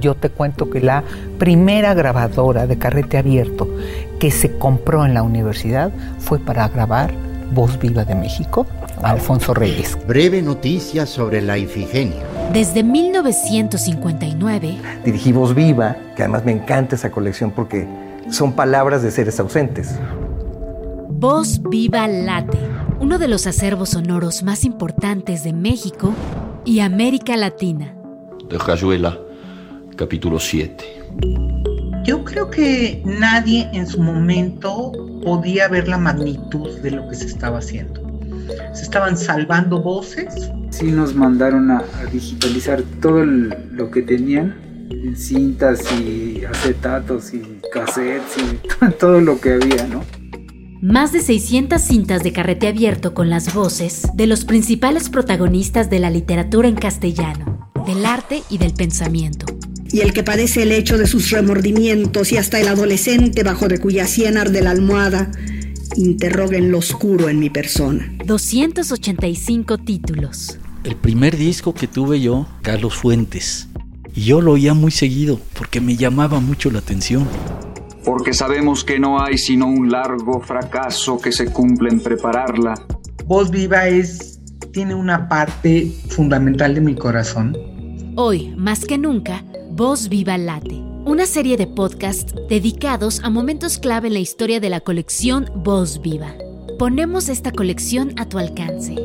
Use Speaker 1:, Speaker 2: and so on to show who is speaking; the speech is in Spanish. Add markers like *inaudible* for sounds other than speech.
Speaker 1: yo te cuento que la primera grabadora de carrete abierto que se compró en la universidad fue para grabar Voz Viva de México, Alfonso Reyes.
Speaker 2: Breve noticia sobre la Ifigenia.
Speaker 3: Desde 1959
Speaker 4: dirigí Voz Viva, que además me encanta esa colección porque son palabras de seres ausentes.
Speaker 3: Voz Viva Late, uno de los acervos sonoros más importantes de México y América Latina.
Speaker 5: De Rayuela, capítulo 7.
Speaker 6: Yo creo que nadie en su momento podía ver la magnitud de lo que se estaba haciendo. Se estaban salvando voces.
Speaker 7: Sí nos mandaron a, digitalizar todo lo que tenían, cintas y acetatos y cassettes y *laughs* todo lo que había, ¿no?
Speaker 3: Más de 600 cintas de carrete abierto con las voces de los principales protagonistas de la literatura en castellano, del arte y del pensamiento
Speaker 8: y el que padece el hecho de sus remordimientos y hasta el adolescente bajo de cuya sien arde la almohada, interroguen lo oscuro en mi persona.
Speaker 3: 285 títulos.
Speaker 9: El primer disco que tuve yo, Carlos Fuentes, y yo lo oía muy seguido porque me llamaba mucho la atención.
Speaker 10: Porque sabemos que no hay sino un largo fracaso que se cumple en prepararla.
Speaker 6: Voz Viva es, tiene una parte fundamental de mi corazón.
Speaker 3: Hoy, más que nunca, Voz Viva Late, una serie de podcasts dedicados a momentos clave en la historia de la colección Voz Viva. Ponemos esta colección a tu alcance.